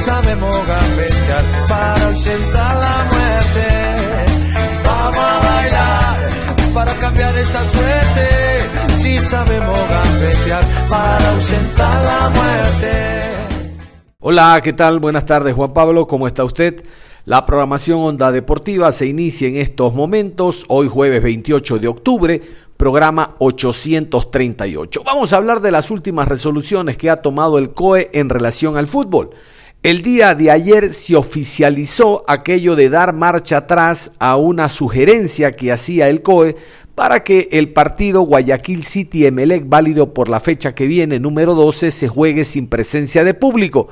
Sabemos gambetear para ausentar la muerte. Vamos a bailar para cambiar esta suerte. Si sabemos gambetear para ausentar la muerte. Hola, ¿qué tal? Buenas tardes, Juan Pablo. ¿Cómo está usted? La programación Onda Deportiva se inicia en estos momentos, hoy jueves 28 de octubre, programa 838. Vamos a hablar de las últimas resoluciones que ha tomado el COE en relación al fútbol. El día de ayer se oficializó aquello de dar marcha atrás a una sugerencia que hacía el COE para que el partido Guayaquil City Emelec, válido por la fecha que viene, número 12, se juegue sin presencia de público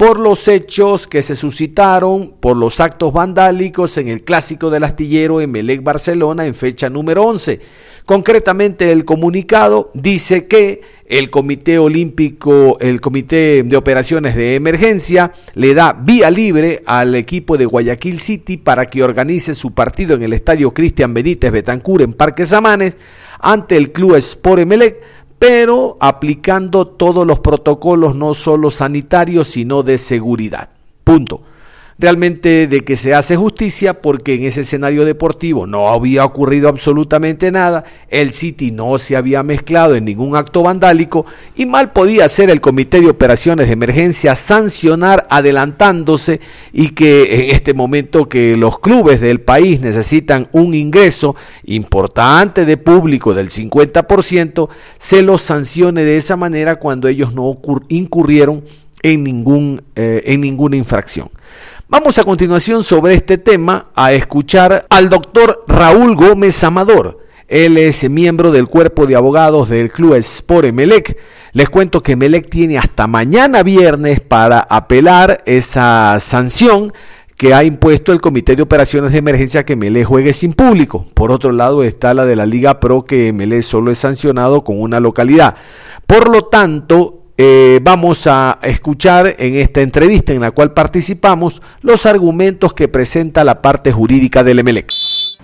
por los hechos que se suscitaron por los actos vandálicos en el clásico del astillero Emelec Barcelona en fecha número 11. Concretamente el comunicado dice que el Comité Olímpico, el Comité de Operaciones de Emergencia, le da vía libre al equipo de Guayaquil City para que organice su partido en el Estadio Cristian Benítez Betancur en Parque Samanes ante el Club Sport Emelec, pero aplicando todos los protocolos no solo sanitarios, sino de seguridad. Punto realmente de que se hace justicia porque en ese escenario deportivo no había ocurrido absolutamente nada, el City no se había mezclado en ningún acto vandálico y mal podía ser el Comité de Operaciones de Emergencia sancionar adelantándose y que en este momento que los clubes del país necesitan un ingreso importante de público del 50%, se los sancione de esa manera cuando ellos no incurrieron en, ningún, eh, en ninguna infracción. Vamos a continuación sobre este tema a escuchar al doctor Raúl Gómez Amador. Él es miembro del cuerpo de abogados del Club Sport Emelec. Les cuento que Emelec tiene hasta mañana viernes para apelar esa sanción que ha impuesto el Comité de Operaciones de Emergencia que Emelec juegue sin público. Por otro lado está la de la Liga Pro que Emelec solo es sancionado con una localidad. Por lo tanto, eh, vamos a escuchar en esta entrevista en la cual participamos los argumentos que presenta la parte jurídica del EMELEC.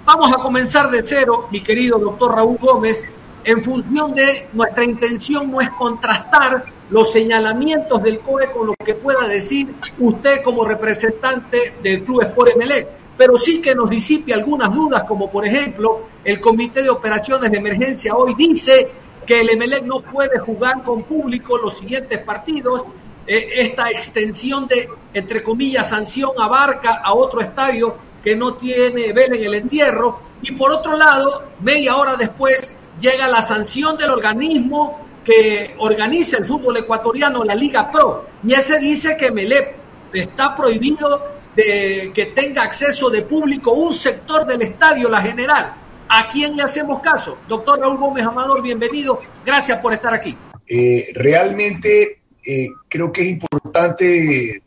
Vamos a comenzar de cero, mi querido doctor Raúl Gómez, en función de nuestra intención no es contrastar los señalamientos del COE con lo que pueda decir usted como representante del Club Sport Emelec, pero sí que nos disipe algunas dudas, como por ejemplo el Comité de Operaciones de Emergencia hoy dice que el Emelec no puede jugar con público los siguientes partidos. Eh, esta extensión de, entre comillas, sanción abarca a otro estadio que no tiene vela en el entierro. Y por otro lado, media hora después llega la sanción del organismo que organiza el fútbol ecuatoriano, la Liga Pro. Y ese dice que Emelec está prohibido de que tenga acceso de público un sector del estadio, la general. ¿A quién le hacemos caso? Doctor Raúl Gómez Amador, bienvenido. Gracias por estar aquí. Eh, realmente eh, creo que es importante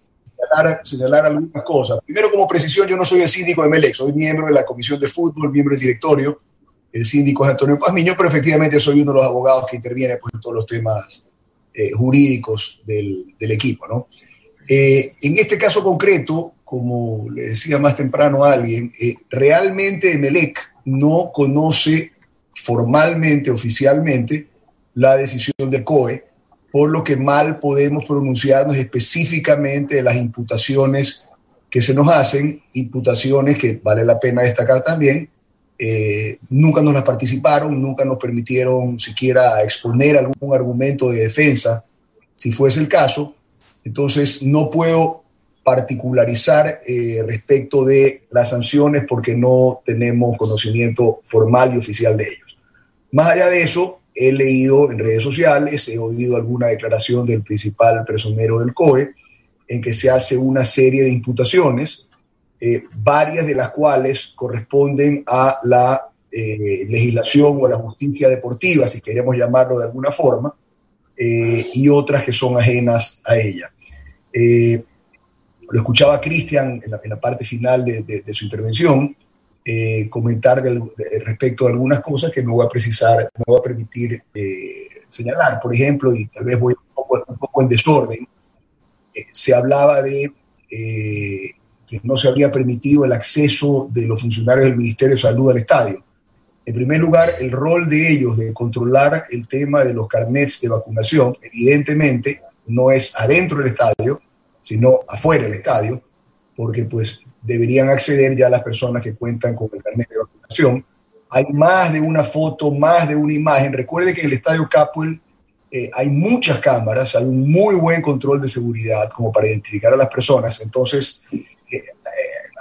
señalar, algunas cosas. Primero, como precisión, yo no soy el síndico de Melec, soy miembro de la Comisión de Fútbol, miembro del directorio. El síndico es Antonio Pazmiño, pero efectivamente soy uno de los abogados que interviene pues, en todos los temas eh, jurídicos del, del, equipo. ¿no? en este caso concreto, como le decía más temprano a alguien, realmente Melec no conoce formalmente, oficialmente, la decisión del COE, por lo que mal podemos pronunciarnos específicamente de las imputaciones que se nos hacen, imputaciones que vale la pena destacar también, eh, nunca nos las participaron, nunca nos permitieron siquiera exponer algún argumento de defensa, si fuese el caso. Entonces, no puedo particularizar eh, respecto de las sanciones porque no tenemos conocimiento formal y oficial de ellos. Más allá de eso, he leído en redes sociales, he oído alguna declaración del principal personero del COE en que se hace una serie de imputaciones eh, varias de las cuales corresponden a la eh, legislación o a la justicia deportiva, si queremos llamarlo de alguna forma, y otras que son ajenas a ella. Lo escuchaba Cristian en, la, parte final de, su intervención, comentar respecto a algunas cosas que no voy a precisar, no voy a permitir señalar. Por ejemplo, y tal vez voy un poco, un poco en desorden, se hablaba de que no se había permitido el acceso de los funcionarios del Ministerio de Salud al estadio. En primer lugar, el rol de ellos de controlar el tema de los carnets de vacunación, evidentemente, no es adentro del estadio, sino afuera del estadio, porque pues deberían acceder ya las personas que cuentan con el carnet de vacunación. Hay más de una foto, más de una imagen. Recuerde que en el estadio Capuel eh, hay muchas cámaras, hay un muy buen control de seguridad como para identificar a las personas. Entonces, eh,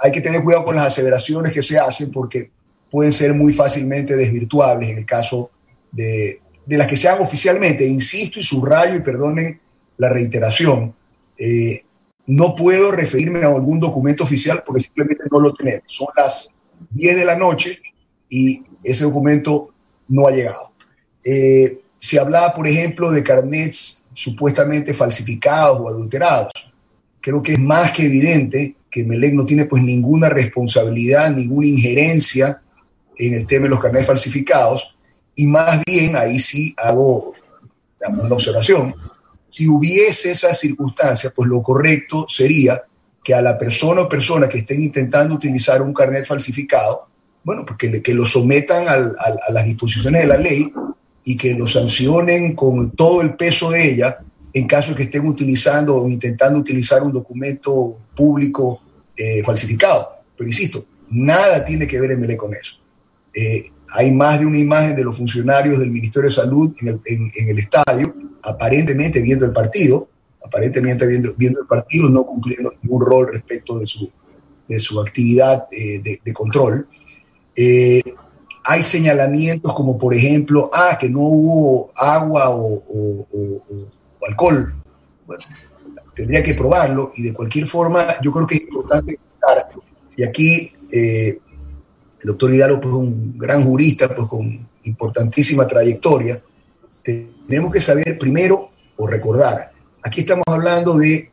hay que tener cuidado con las aseveraciones que se hacen porque pueden ser muy fácilmente desvirtuables en el caso de, de las que sean oficialmente. Insisto y subrayo y perdonen la reiteración. Eh, no puedo referirme a algún documento oficial porque simplemente no lo tenemos. Son las 10 de la noche y ese documento no ha llegado. Eh, se hablaba, por ejemplo, de carnets supuestamente falsificados o adulterados. Creo que es más que evidente que Melec no tiene pues ninguna responsabilidad, ninguna injerencia en el tema de los carnets falsificados, y más bien ahí sí hago una observación. Si hubiese esa circunstancia, pues lo correcto sería que a la persona o persona que estén intentando utilizar un carnet falsificado, bueno, pues que, que lo sometan a las disposiciones de la ley y que lo sancionen con todo el peso de ella en caso de que estén utilizando o intentando utilizar un documento público eh, falsificado. Pero insisto, nada tiene que ver MLE con eso. Eh, hay más de una imagen de los funcionarios del Ministerio de Salud en el, estadio, aparentemente viendo el partido, aparentemente viendo, viendo el partido, no cumpliendo ningún rol respecto de su, de su actividad eh, de, control. hay señalamientos como, por ejemplo, ah, que no hubo agua o alcohol. Bueno, tendría que probarlo y de cualquier forma yo creo que es importante y aquí eh, el doctor Hidalgo pues un gran jurista pues con importantísima trayectoria, tenemos que saber primero o recordar, aquí estamos hablando de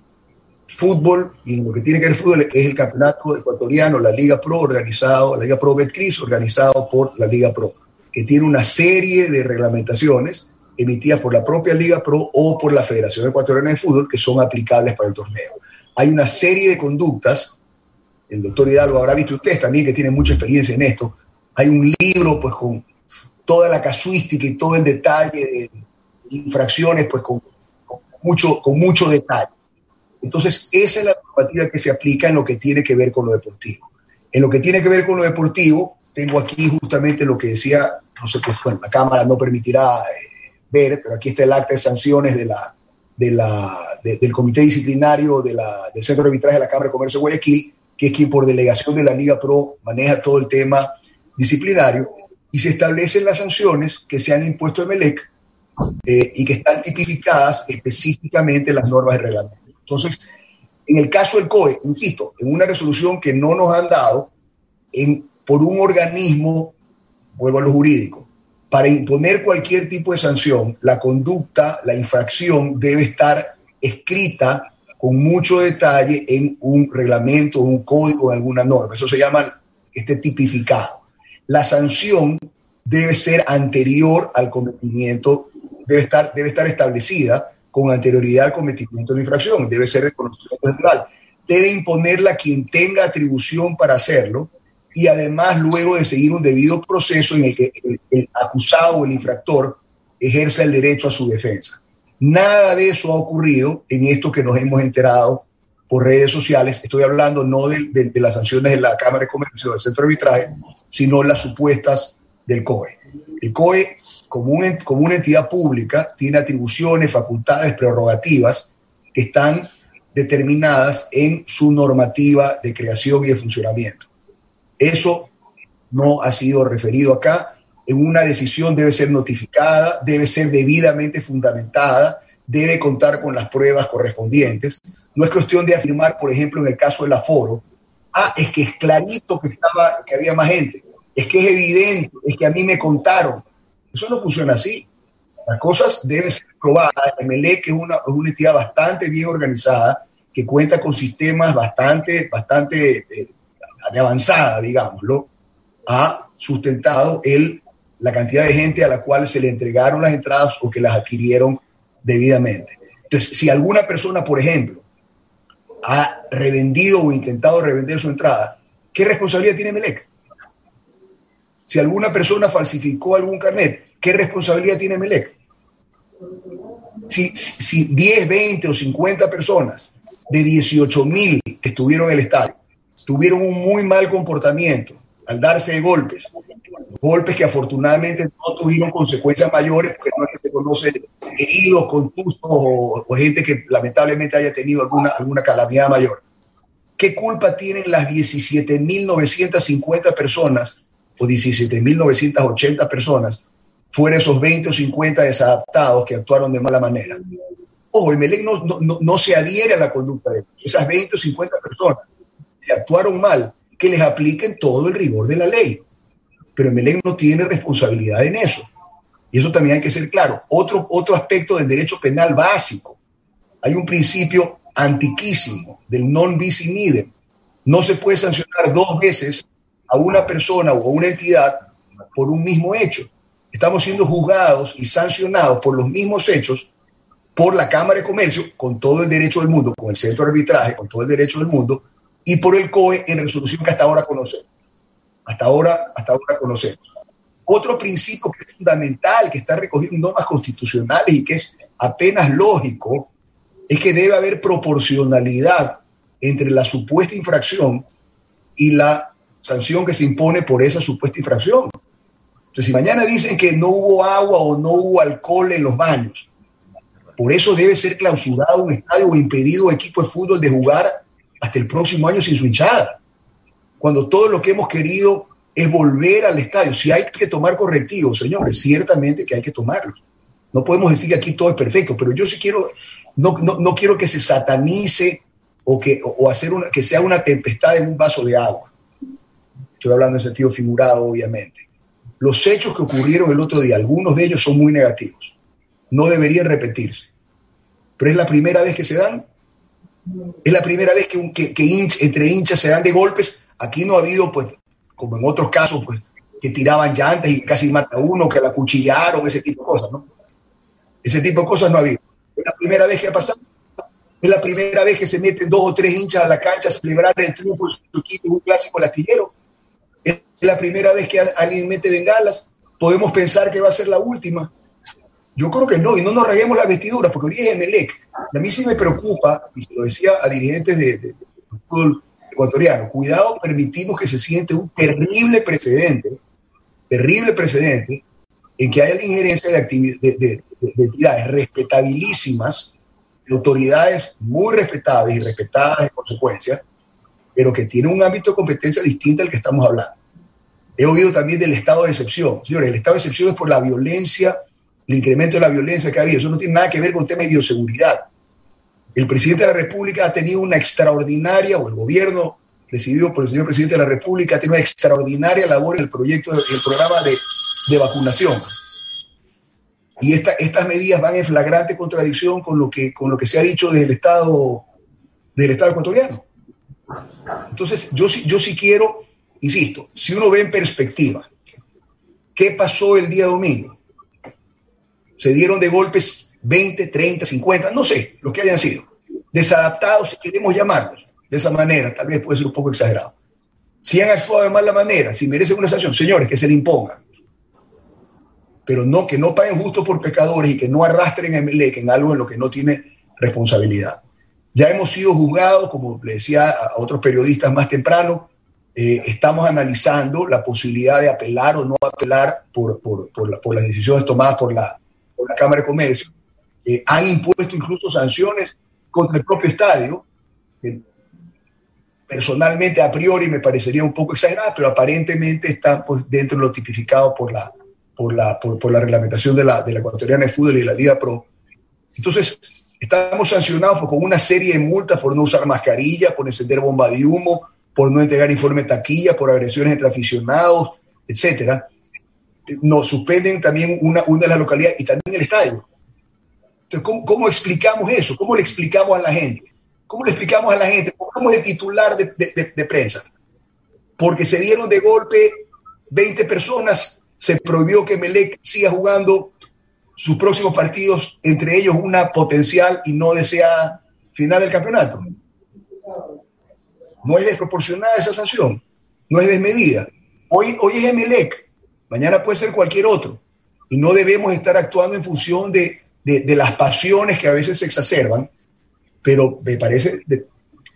fútbol y lo que tiene que ver fútbol es el campeonato ecuatoriano, la Liga Pro organizado, la Liga Pro Betcris organizado por la Liga Pro, que tiene una serie de reglamentaciones emitidas por la propia Liga Pro o por la Federación Ecuatoriana de Fútbol que son aplicables para el torneo. Hay una serie de conductas, el doctor Hidalgo habrá visto ustedes también que tiene mucha experiencia en esto, hay un libro pues con toda la casuística y todo el detalle de infracciones pues con, mucho, con mucho detalle. Entonces, esa es la normativa que se aplica en lo que tiene que ver con lo deportivo. En lo que tiene que ver con lo deportivo, tengo aquí justamente lo que decía, no sé, pues bueno, la Cámara no permitirá eh, ver, pero aquí está el acta de sanciones de la, de la, del Comité Disciplinario del Centro de Arbitraje de la Cámara de Comercio de Guayaquil, que es quien por delegación de la Liga Pro maneja todo el tema disciplinario, y se establecen las sanciones que se han impuesto en Melec eh, y que están tipificadas específicamente en las normas de reglamento. Entonces, en el caso del COE, insisto, en una resolución que no nos han dado en, por un organismo, vuelvo a lo jurídico, para imponer cualquier tipo de sanción, la conducta, la infracción debe estar escrita con mucho detalle en un reglamento, un código, en alguna norma. Eso se llama este tipificado. La sanción debe ser anterior al cometimiento, debe estar, debe estar establecida con anterioridad al cometimiento de la infracción, debe ser de conocimiento general. Debe imponerla quien tenga atribución para hacerlo y además luego de seguir un debido proceso en el que el, acusado o el infractor ejerza el derecho a su defensa. Nada de eso ha ocurrido en esto que nos hemos enterado por redes sociales. Estoy hablando no de, las sanciones de la Cámara de Comercio del Centro de Arbitraje, sino las supuestas del COE. El COE, como, una entidad pública, tiene atribuciones, facultades, prerrogativas que están determinadas en su normativa de creación y de funcionamiento. Eso no ha sido referido acá. En una decisión debe ser notificada, debe ser debidamente fundamentada, debe contar con las pruebas correspondientes. No es cuestión de afirmar, por ejemplo, en el caso del aforo, Ah, es que es clarito que, estaba, que había más gente. Es que es evidente, es que a mí me contaron. Eso no funciona así. Las cosas deben ser probadas. Emelec es una, es una entidad bastante bien organizada, que cuenta con sistemas bastante, bastante eh, avanzada, digámoslo, ha sustentado el, la cantidad de gente a la cual se le entregaron las entradas o que las adquirieron debidamente. Entonces, si alguna persona, por ejemplo, ha revendido o intentado revender su entrada, ¿qué responsabilidad tiene Melec? Si alguna persona falsificó algún carnet, ¿qué responsabilidad tiene Melec? Si, si 10, 20 o 50 personas de 18 mil que estuvieron en el estadio tuvieron un muy mal comportamiento al darse de golpes, golpes que afortunadamente no tuvieron consecuencias mayores, porque no se conoce heridos, contusos o, o, gente que lamentablemente haya tenido alguna, alguna calamidad mayor. ¿Qué culpa tienen las 17.950 personas o 17.980 personas fuera esos 20 o 50 desadaptados que actuaron de mala manera? Ojo, el Melec no, no, no, se adhiere a la conducta de esas 20 o 50 personas que actuaron mal, que les apliquen todo el rigor de la ley. Pero el Melec no tiene responsabilidad en eso. Y eso también hay que ser claro. Otro, otro aspecto del derecho penal básico. Hay un principio antiquísimo del non bis in idem. No se puede sancionar dos veces a una persona o a una entidad por un mismo hecho. Estamos siendo juzgados y sancionados por los mismos hechos por la Cámara de Comercio, con todo el derecho del mundo, con el centro de arbitraje, con todo el derecho del mundo, y por el COE en resolución que hasta ahora conocemos. Hasta ahora, hasta ahora conocemos. Otro principio que es fundamental, que está recogido en normas constitucionales y que es apenas lógico, es que debe haber proporcionalidad entre la supuesta infracción y la sanción que se impone por esa supuesta infracción. Entonces, si mañana dicen que no hubo agua o no hubo alcohol en los baños, por eso debe ser clausurado un estadio o impedido equipo de fútbol de jugar hasta el próximo año sin su hinchada. Cuando todo lo que hemos querido es volver al estadio. Si hay que tomar correctivos, señores, ciertamente que hay que tomarlos. No podemos decir que aquí todo es perfecto, pero yo sí quiero, no, no, no quiero que se satanice o, que, o hacer una, que sea una tempestad en un vaso de agua. Estoy hablando en sentido figurado, obviamente. Los hechos que ocurrieron el otro día, algunos de ellos son muy negativos. No deberían repetirse. Pero es la primera vez que se dan es la primera vez que, que, que entre hinchas se dan de golpes. Aquí no ha habido, pues, como en otros casos, pues, que tiraban llantas y casi mata a uno, que la cuchillaron, ese tipo de cosas, ¿no? Ese tipo de cosas no ha habido. Es la primera vez que ha pasado. Es la primera vez que se meten dos o tres hinchas a la cancha a celebrar el triunfo de su equipo en un clásico lastillero. Es la primera vez que alguien mete bengalas. Podemos pensar que va a ser la última. Yo creo que no, y no nos reguemos las vestiduras, porque hoy es Emelec. A mí sí me preocupa, y se lo decía a dirigentes de, de, fútbol ecuatoriano, cuidado, permitimos que se siente un terrible precedente, terrible precedente, en que haya la injerencia de, de, de, de entidades respetabilísimas, de autoridades muy respetables y respetadas en consecuencia, pero que tienen un ámbito de competencia distinto al que estamos hablando. He oído también del estado de excepción. Señores, el estado de excepción es por la violencia el incremento de la violencia que ha habido. Eso no tiene nada que ver con el tema de bioseguridad. El presidente de la República ha tenido una extraordinaria, o el gobierno presidido por el señor presidente de la República ha tenido una extraordinaria labor en el proyecto, el programa de, vacunación. Y esta, estas medidas van en flagrante contradicción con lo que, con lo que se ha dicho del Estado, del Estado ecuatoriano. Entonces, yo, yo sí quiero, insisto, si uno ve en perspectiva, ¿qué pasó el día domingo? se dieron de golpes 20, 30, 50, no sé, lo que hayan sido, desadaptados, si queremos llamarlos de esa manera, tal vez puede ser un poco exagerado. Si han actuado de mala manera, si merecen una sanción, señores, que se le impongan. Pero no, que no paguen justo por pecadores y que no arrastren a Emelec en algo en lo que no tiene responsabilidad. Ya hemos sido juzgados, como le decía a otros periodistas más temprano, eh, estamos analizando la posibilidad de apelar o no apelar por, por, por, la, por las decisiones tomadas por la, la Cámara de Comercio, eh, han impuesto incluso sanciones contra el propio estadio. que personalmente, a priori, me parecería un poco exagerada, pero aparentemente están pues, dentro de lo tipificado por la, por la, por, por la reglamentación de la, de la ecuatoriana de fútbol y de la Liga Pro. Entonces, estamos sancionados con una serie de multas por no usar mascarilla, por encender bomba de humo, por no entregar informe taquilla, por agresiones entre aficionados, etcétera. Nos suspenden también una, una de las localidades y también el estadio. Entonces, ¿cómo, ¿cómo, explicamos eso? ¿Cómo le explicamos a la gente? ¿Cómo le explicamos a la gente? Pongamos el titular de, de, de prensa. Porque se dieron de golpe 20 personas, se prohibió que Melec siga jugando sus próximos partidos, entre ellos una potencial y no deseada final del campeonato. No es desproporcionada esa sanción, no es desmedida. Hoy, hoy es Emelec, mañana puede ser cualquier otro. Y no debemos estar actuando en función de, de, las pasiones que a veces se exacerban, pero me parece de,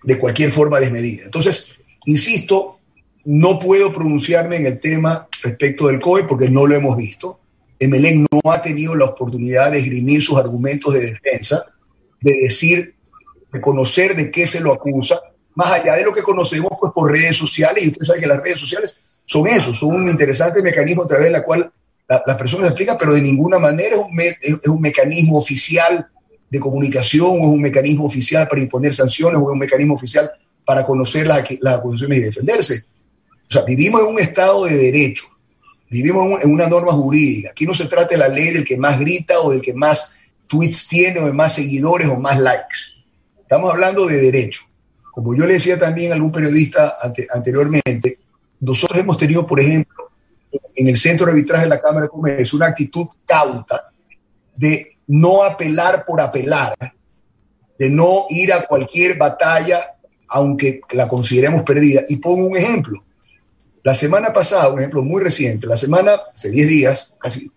de cualquier forma desmedida. Entonces, insisto, no puedo pronunciarme en el tema respecto del COE porque no lo hemos visto. Emelec no ha tenido la oportunidad de esgrimir sus argumentos de defensa, de decir, de conocer de qué se lo acusa, más allá de lo que conocemos pues, por redes sociales, y usted sabe que las redes sociales son eso, son un interesante mecanismo a través cual la, las personas explican, pero de ninguna manera es un, me, es un mecanismo oficial de comunicación, o es un mecanismo oficial para imponer sanciones, o es un mecanismo oficial para conocer las, las acusaciones y defenderse. O sea, vivimos en un estado de derecho, vivimos en una norma jurídica. Aquí no se trata de la ley del que más grita o del que más tweets tiene o de más seguidores o más likes. Estamos hablando de derecho. Como yo le decía también a algún periodista ante, anteriormente, nosotros hemos tenido, por ejemplo, en el centro de arbitraje de la Cámara de Comercio, una actitud cauta de no apelar por apelar, de no ir a cualquier batalla, aunque la consideremos perdida. Y pongo un ejemplo. La semana pasada, un ejemplo muy reciente, la semana, hace 10 días, casi,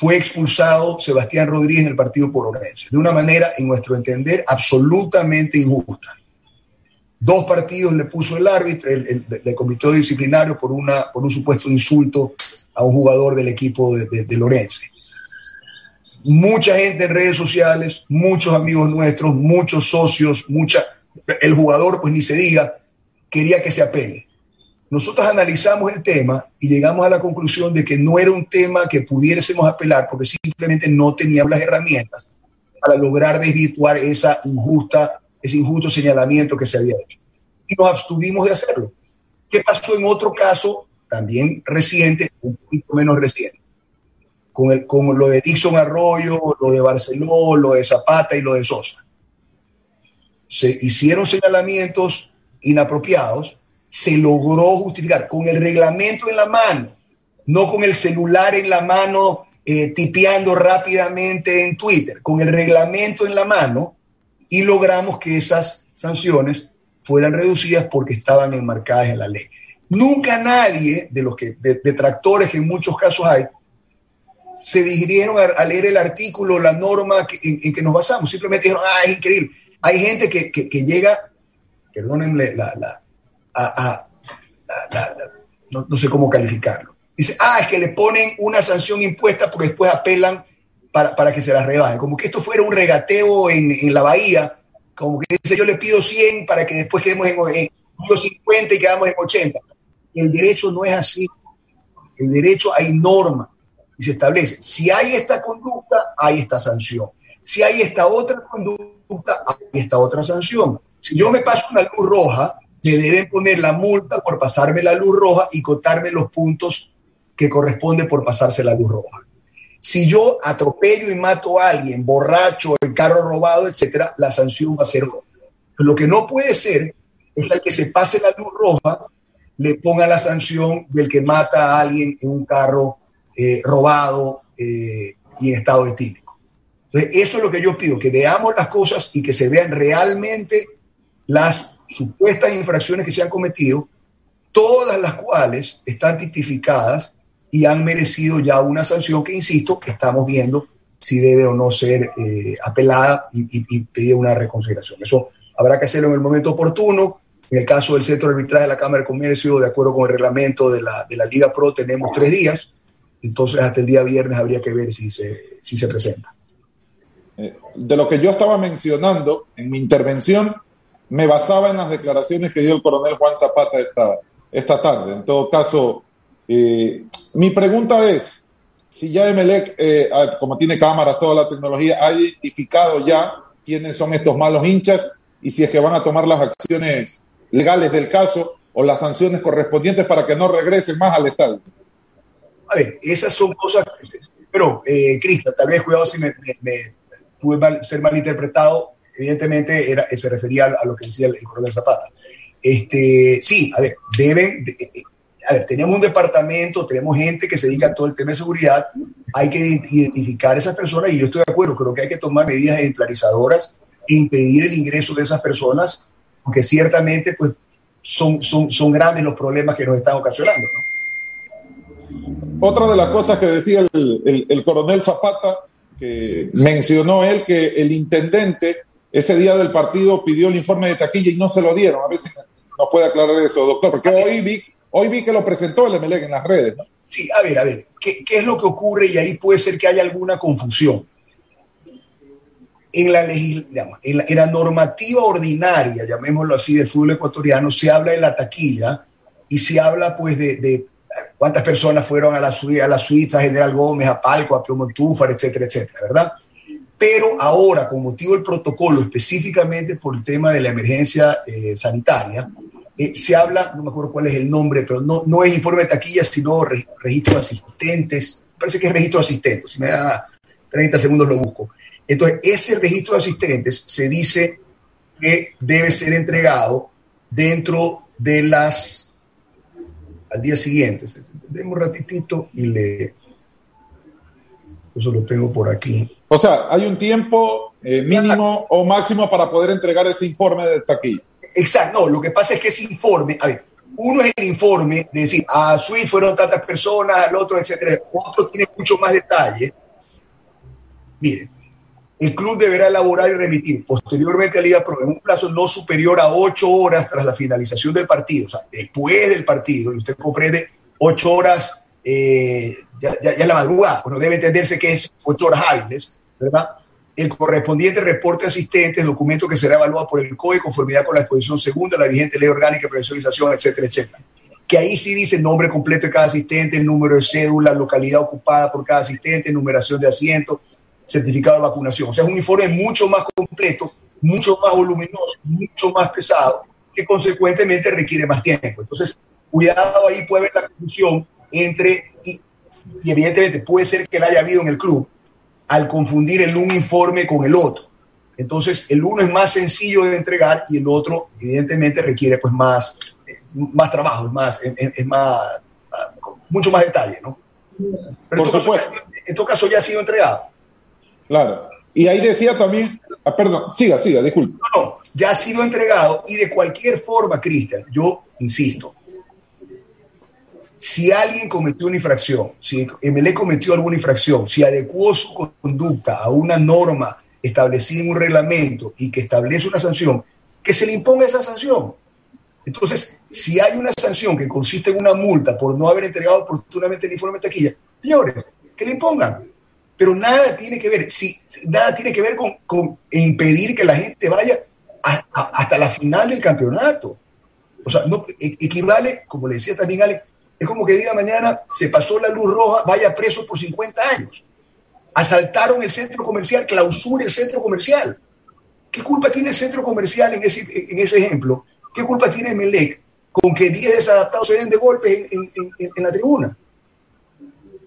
fue expulsado Sebastián Rodríguez del partido por Orense, de una manera, en nuestro entender, absolutamente injusta. Dos partidos le puso el árbitro, el, el, el disciplinario, por, una, por un supuesto insulto a un jugador del equipo de, de. Mucha gente en redes sociales, muchos amigos nuestros, muchos socios, mucha, el jugador, pues ni se diga, quería que se apele. Nosotros analizamos el tema y llegamos a la conclusión de que no era un tema que pudiésemos apelar porque simplemente no teníamos las herramientas para lograr desvirtuar esa injusta, ese injusto señalamiento que se había hecho. Y nos abstuvimos de hacerlo. ¿Qué pasó en otro caso, también reciente, un poquito menos reciente? Con, el, con lo de Dixon Arroyo, lo de Barceló, lo de Zapata y lo de Sosa. Se hicieron señalamientos inapropiados se logró justificar con el reglamento en la mano, no con el celular en la mano eh, tipeando rápidamente en Twitter, con el reglamento en la mano y logramos que esas sanciones fueran reducidas porque estaban enmarcadas en la ley. Nunca nadie de los que, de, detractores que en muchos casos hay, se dirigieron a, leer el artículo, la norma que, en, en, que nos basamos. Simplemente dijeron, ah, es increíble. Hay gente que, llega, perdónenme la, no, sé cómo calificarlo. Dice, ah, es que le ponen una sanción impuesta porque después apelan para, para que se las rebaje. Como que esto fuera un regateo en, en, la bahía, como que dice, yo le pido 100 para que después quedemos en, en 50 y quedamos en 80. Y el derecho no es así. El derecho hay norma y se establece. Si hay esta conducta, hay esta sanción. Si hay esta otra conducta, hay esta otra sanción. Si yo me paso una luz roja, me deben poner la multa por pasarme la luz roja y cotarme los puntos que corresponde por pasarse la luz roja. Si yo atropello y mato a alguien, borracho, el carro robado, etcétera, la sanción va a ser roja. Lo que no puede ser es que al que se pase la luz roja le ponga la sanción del que mata a alguien en un carro eh, robado eh, y en estado etílico. Entonces, eso es lo que yo pido, que veamos las cosas y que se vean realmente las supuestas infracciones que se han cometido, todas las cuales están tipificadas y han merecido ya una sanción que, insisto, estamos viendo si debe o no ser eh, apelada y, y, y, pedir una reconsideración. Eso habrá que hacerlo en el momento oportuno. En el caso del centro de arbitraje de la Cámara de Comercio, de acuerdo con el reglamento de la, de la Liga Pro, tenemos tres días. Entonces, hasta el día viernes habría que ver si se, si se presenta. Eh, de lo que yo estaba mencionando en mi intervención, me basaba en las declaraciones que dio el coronel Juan Zapata esta, esta tarde. En todo caso, eh, mi pregunta es, si ya Emelec, eh, como tiene cámaras, toda la tecnología, ha identificado ya quiénes son estos malos hinchas y si es que van a tomar las acciones legales del caso o las sanciones correspondientes para que no regresen más al estadio. A ver, esas son cosas, pero eh, Cristian, tal vez cuidado si me, pude ser malinterpretado, evidentemente era, se refería a, lo que decía el, coronel Zapata. Este, sí, a ver, deben, eh, eh, tenemos un departamento, tenemos gente que se dedica a todo el tema de seguridad, hay que identificar a esas personas y yo estoy de acuerdo, creo que hay que tomar medidas ejemplarizadoras e impedir el ingreso de esas personas, porque ciertamente pues, son, son, son grandes los problemas que nos están ocasionando. Otra de las cosas que decía el, el, coronel Zapata, que mencionó él que el intendente ese día del partido pidió el informe de taquilla y no se lo dieron. A ver si nos puede aclarar eso, doctor, porque hoy vi, hoy vi que lo presentó el MLEG en las redes. Sí, a ver, a ver, ¿qué, ¿qué, es lo que ocurre? Y ahí puede ser que haya alguna confusión en la, en la, normativa ordinaria, llamémoslo así, del fútbol ecuatoriano, se habla de la taquilla y se habla pues de, cuántas personas fueron a la, a la suiza, a General Gómez, a Palco, a Plomontúfar, etcétera, etcétera, ¿verdad? Pero ahora, con motivo del protocolo, específicamente por el tema de la emergencia eh, sanitaria, eh, se habla, no me acuerdo cuál es el nombre, pero no, no es informe de taquilla, sino registro de asistentes, parece que es registro de asistentes, si me da 30 segundos lo busco entonces, ese registro de asistentes se dice que debe ser entregado dentro de las, al día siguiente. Demos un ratitito y le, eso lo tengo por aquí. O sea, hay un tiempo eh, mínimo o máximo para poder entregar ese informe de taquilla. Exacto, no, lo que pasa es que ese informe, a ver, uno es el informe de decir, a Swift fueron tantas personas, al otro, etcétera. Otro tiene mucho más detalle. Miren, el club deberá elaborar y remitir posteriormente a Liga Pro en un plazo no superior a ocho horas tras la finalización del partido, o sea, después del partido, y usted comprende, ocho horas, eh, ya, ya, la madrugada, bueno, debe entenderse que es ocho horas hábiles, ¿verdad? El correspondiente reporte asistentes, documento que será evaluado por el COE conformidad con la exposición segunda, la vigente ley orgánica de previsionización, etcétera, etcétera. Que ahí sí dice el nombre completo de cada asistente, el número de cédula, localidad ocupada por cada asistente, numeración de asientos, certificado de vacunación. O sea, es un informe mucho más completo, mucho más voluminoso, mucho más pesado, que consecuentemente requiere más tiempo. Entonces, cuidado ahí puede haber la confusión entre, y, evidentemente puede ser que la haya habido en el club, al confundir el un informe con el otro. Entonces, el uno es más sencillo de entregar y el otro, evidentemente, requiere pues más, más trabajo, es más, es, más, mucho más detalle, ¿no? Pero Por supuesto. en todo caso ya ha sido entregado. Claro. Y ahí decía también, ah, perdón, siga, siga, disculpe. No, no, ya ha sido entregado y de cualquier forma, Cristian, yo insisto, si alguien cometió una infracción, si MLE cometió alguna infracción, si adecuó su conducta a una norma establecida en un reglamento y que establece una sanción, que se le imponga esa sanción. Entonces, si hay una sanción que consiste en una multa por no haber entregado oportunamente el informe de taquilla, señores, que le impongan pero nada tiene que ver, si, nada tiene que ver con, impedir que la gente vaya hasta la final del campeonato. O sea, no, e, equivale, como le decía también Ale, es como que diga mañana, se pasó la luz roja, vaya preso por 50 años. Asaltaron el centro comercial, clausura el centro comercial. ¿Qué culpa tiene el centro comercial en ese, en ese ejemplo? ¿Qué culpa tiene Melec con que 10 desadaptados se den de golpes en, en la tribuna?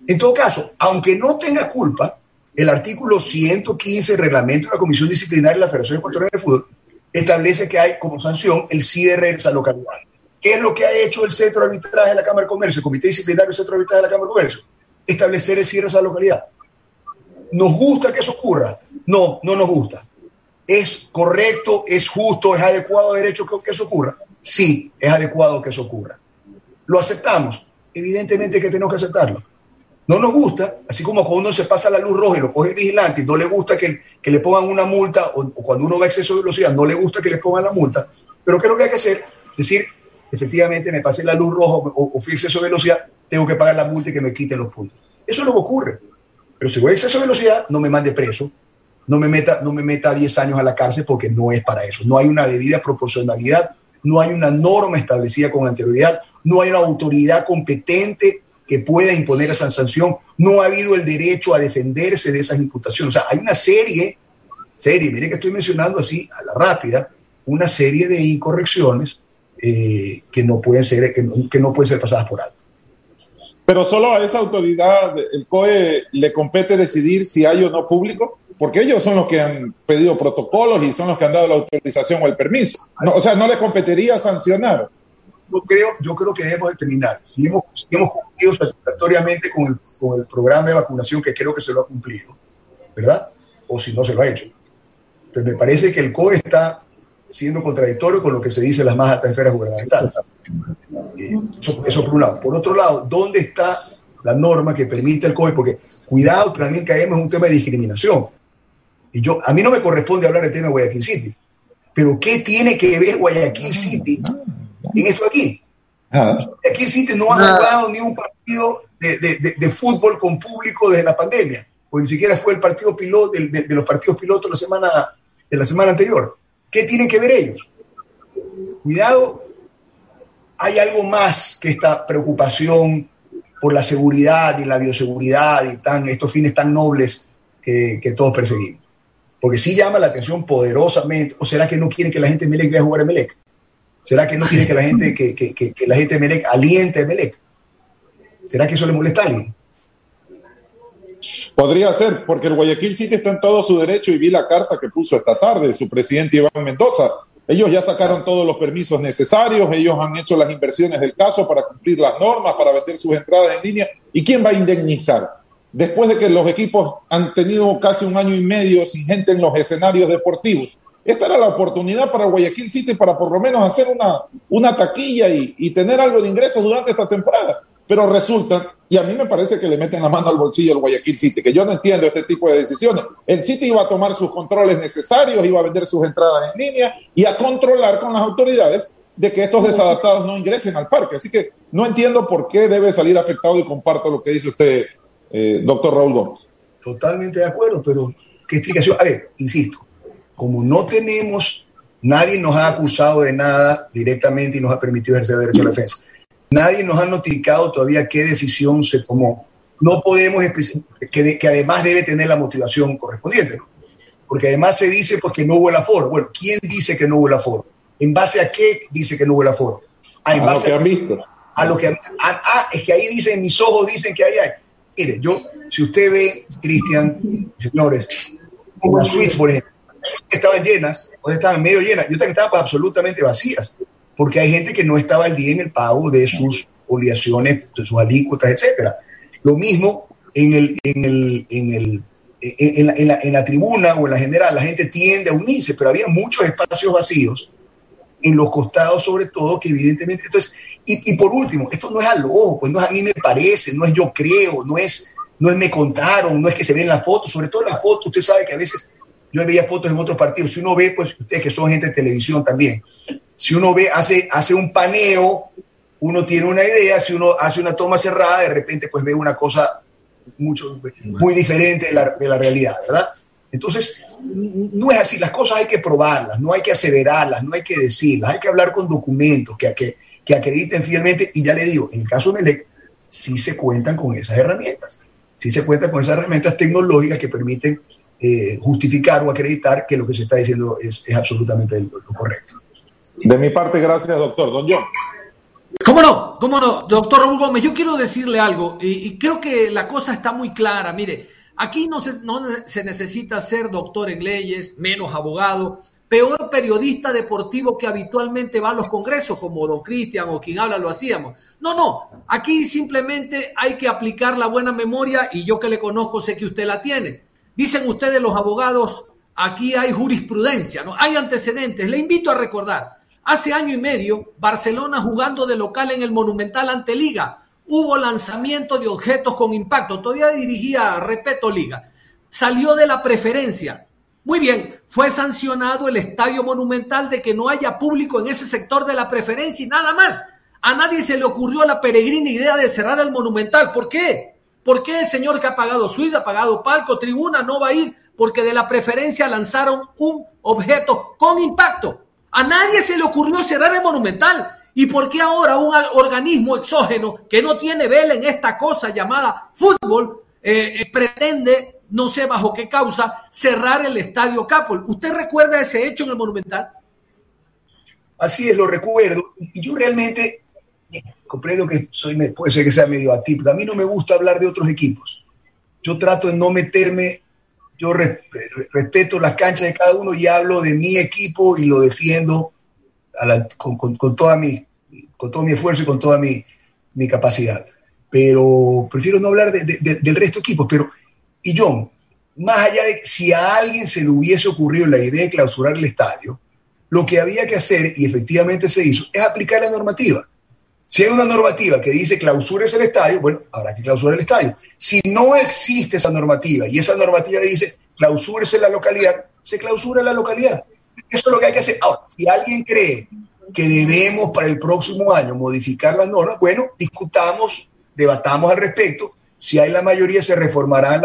En todo caso, aunque no tenga culpa, el artículo 115 del reglamento de la Comisión Disciplinaria de la Federación Ecuatoriana de Fútbol establece que hay como sanción el cierre de esa localidad. ¿Qué es lo que ha hecho el Centro de Arbitraje de la Cámara de Comercio, el Comité Disciplinario del Centro de Arbitraje de la Cámara de Comercio? Establecer el cierre de esa localidad. ¿Nos gusta que eso ocurra? No, no nos gusta. ¿Es correcto, es justo, es adecuado, derecho que eso ocurra? Sí, es adecuado que eso ocurra. ¿Lo aceptamos? Evidentemente que tenemos que aceptarlo no nos gusta, así como cuando uno se pasa la luz roja y lo coge el vigilante no le gusta que, le pongan una multa, o, cuando uno va a exceso de velocidad, no le gusta que le pongan la multa, pero ¿qué es lo que hay que hacer? Decir, efectivamente, me pasé la luz roja o, o fui exceso de velocidad, tengo que pagar la multa y que me quiten los puntos. Eso es lo que ocurre. Pero si voy a exceso de velocidad, no me mande preso, no me meta, no me meta 10 años a la cárcel porque no es para eso. No hay una debida proporcionalidad, no hay una norma establecida con anterioridad, no hay una autoridad competente que pueda imponer esa sanción, no ha habido el derecho a defenderse de esas imputaciones. O sea, hay una serie, serie, mire que estoy mencionando así a la rápida, una serie de incorrecciones eh, que, no pueden ser, que, que no pueden ser pasadas por alto. Pero solo a esa autoridad, el COE, le compete decidir si hay o no público, porque ellos son los que han pedido protocolos y son los que han dado la autorización o el permiso. o sea, no les competiría sancionar. Yo creo, yo creo que debemos determinar si hemos, si hemos cumplido satisfactoriamente con el, con el programa de vacunación, que creo que se lo ha cumplido, ¿verdad? O si no se lo ha hecho. Entonces, me parece que el COE está siendo contradictorio con lo que se dice en las más altas esferas gubernamentales. Eso, por un lado. Por otro lado, ¿dónde está la norma que permite el COE? Porque cuidado, también caemos en un tema de discriminación. Y yo, a mí no me corresponde hablar del tema de Guayaquil City, pero ¿qué tiene que ver Guayaquil City en esto aquí? Ah. Guayaquil City no ha jugado ni un partido de, fútbol con público desde la pandemia, porque ni siquiera fue el partido piloto, de, de los partidos pilotos la semana, de la semana anterior. ¿Qué tienen que ver ellos? Cuidado hay algo más que esta preocupación por la seguridad y la bioseguridad y tan, estos fines tan nobles que, todos perseguimos. Porque sí llama la atención poderosamente, o será que no quieren que la gente de Melec vaya a jugar a Melec? ¿Será que no quieren que la gente, que, que, la gente de Melec aliente a Melec? ¿Será que eso le molesta a alguien? Podría ser, porque el Guayaquil City está en todo su derecho y vi la carta que puso esta tarde su presidente Iván Mendoza, ellos ya sacaron todos los permisos necesarios, ellos han hecho las inversiones del caso para cumplir las normas, para vender sus entradas en línea. ¿Y quién va a indemnizar? Después de que los equipos han tenido casi un año y medio sin gente en los escenarios deportivos. Esta era la oportunidad para Guayaquil City para por lo menos hacer una, una taquilla y, y tener algo de ingresos durante esta temporada. Pero resulta, y a mí me parece que le meten la mano al bolsillo al Guayaquil City, que yo no entiendo este tipo de decisiones. El City iba a tomar sus controles necesarios, iba a vender sus entradas en línea y a controlar con las autoridades de que estos desadaptados no ingresen al parque. Así que no entiendo por qué debe salir afectado y comparto lo que dice usted, eh, doctor Raúl Gómez. Totalmente de acuerdo, pero ¿qué explicación? A ver, insisto, como no tenemos, nadie nos ha acusado de nada directamente y nos ha permitido ejercer derecho a la defensa Nadie nos ha notificado todavía qué decisión se tomó. No podemos, que, que además debe tener la motivación correspondiente, porque además se dice porque no hubo el aforo. Bueno, ¿quién dice que no hubo el aforo? ¿En base a qué dice que no hubo el aforo? Ah, a lo que han visto. A lo que ah, ah, es que ahí dicen, mis ojos dicen que ahí hay. Mire, yo, si usted ve, Cristian, señores, como suites, por ejemplo, estaban llenas, o estaban medio llenas, y otras que estaban pues, absolutamente vacías porque hay gente que no estaba al día en el pago de sus obligaciones, de sus alícuotas, etcétera. Lo mismo en, el, en, el, en, el, en, la, en, la, en, la, tribuna o en la general, la gente tiende a unirse, pero había muchos espacios vacíos en los costados sobre todo, que evidentemente... Entonces, y, y por último, esto no es a lo pues no es a mí me parece, no es yo creo, no es, no es me contaron, no es que se ven las fotos, sobre todo las fotos, usted sabe que a veces yo veía fotos en otros partidos, si uno ve, pues ustedes que son gente de televisión también, si uno ve, hace, hace un paneo, uno tiene una idea, si uno hace una toma cerrada, de repente pues ve una cosa mucho, muy diferente de la, de la realidad, ¿verdad? Entonces, no es así, las cosas hay que probarlas, no hay que aseverarlas, no hay que decirlas, hay que hablar con documentos que, que, que acrediten fielmente, y ya le digo, en el caso de Melec, sí se cuentan con esas herramientas, sí se cuentan con esas herramientas tecnológicas que permiten eh, justificar o acreditar que lo que se está diciendo es, es absolutamente lo correcto. De mi parte, gracias, doctor. Don John. ¿Cómo no? ¿Cómo no? Doctor Raúl Gómez, yo quiero decirle algo y, creo que la cosa está muy clara. Mire, aquí no se, no se necesita ser doctor en leyes, menos abogado, peor periodista deportivo que habitualmente va a los congresos, como don Cristian o quien habla lo hacíamos. No, no, aquí simplemente hay que aplicar la buena memoria y yo que le conozco sé que usted la tiene. Dicen ustedes los abogados, aquí hay jurisprudencia, ¿no? Hay antecedentes. Le invito a recordar, Hace año y medio, Barcelona jugando de local en el Monumental ante Liga. Hubo lanzamiento de objetos con impacto. Todavía dirigía, repito, Liga. Salió de la preferencia. Muy bien, fue sancionado el Estadio Monumental de que no haya público en ese sector de la preferencia y nada más. A nadie se le ocurrió la peregrina idea de cerrar el Monumental. ¿Por qué? ¿Por qué el señor que ha pagado suite, ha pagado palco, tribuna, no va a ir? Porque de la preferencia lanzaron un objeto con impacto. A nadie se le ocurrió cerrar el Monumental. ¿Y por qué ahora un organismo exógeno que no tiene vela en esta cosa llamada fútbol eh, eh, pretende, no sé bajo qué causa, cerrar el estadio Capol? ¿Usted recuerda ese hecho en el Monumental? Así es, lo recuerdo. Y yo realmente comprendo que soy, puede ser que sea medio atípico. A mí no me gusta hablar de otros equipos. Yo trato de no meterme, yo respeto las canchas de cada uno y hablo de mi equipo y lo defiendo con, toda mi, todo mi esfuerzo y con toda mi, capacidad. Pero prefiero no hablar del resto de equipos. Pero, y John, más allá de si a alguien se le hubiese ocurrido la idea de clausurar el estadio, lo que había que hacer, y efectivamente se hizo, es aplicar la normativa. Si hay una normativa que dice clausures el estadio, bueno, habrá que clausurar el estadio. Si no existe esa normativa y esa normativa dice clausúrese la localidad, se clausura la localidad. Eso es lo que hay que hacer. Ahora, si alguien cree que debemos para el próximo año modificar las normas, bueno, discutamos, debatamos al respecto. Si hay la mayoría, se reformará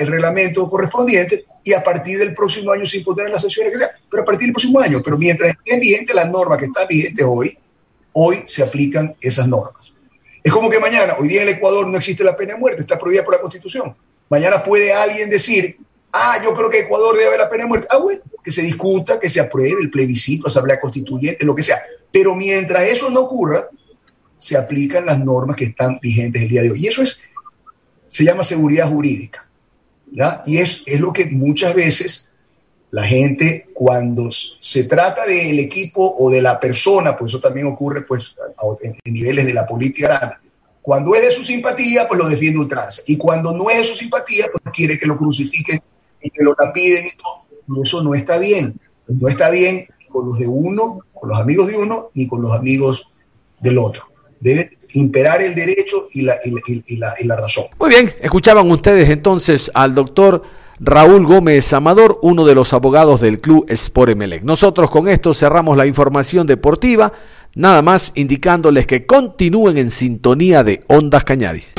el reglamento correspondiente y a partir del próximo año se impondrán las sesiones que sea. Pero a partir del próximo año, pero mientras estén vigentes las normas que están vigentes hoy, hoy se aplican esas normas. Es como que mañana, hoy día en el Ecuador no existe la pena de muerte, está prohibida por la Constitución. Mañana puede alguien decir, ah, yo creo que Ecuador debe haber la pena de muerte. Ah, bueno, que se discuta, que se apruebe el plebiscito, asamblea constituyente, lo que sea. Pero mientras eso no ocurra, se aplican las normas que están vigentes el día de hoy. Y eso es, se llama seguridad jurídica. ¿ya? Y es, es lo que muchas veces la gente cuando se trata del equipo o de la persona, pues eso también ocurre pues en, niveles de la política grande. Cuando es de su simpatía, pues lo defiende ultranza. Y cuando no es de su simpatía, pues quiere que lo crucifiquen y que lo tapiden y todo. Y eso no está bien. No está bien con los de uno, con los amigos de uno, ni con los amigos del otro. Debe imperar el derecho y la, y la, y la razón. Muy bien, escuchaban ustedes entonces al doctor Raúl Gómez Amador, uno de los abogados del club Sport Emelec. Nosotros con esto cerramos la información deportiva, nada más indicándoles que continúen en sintonía de Ondas Cañaris.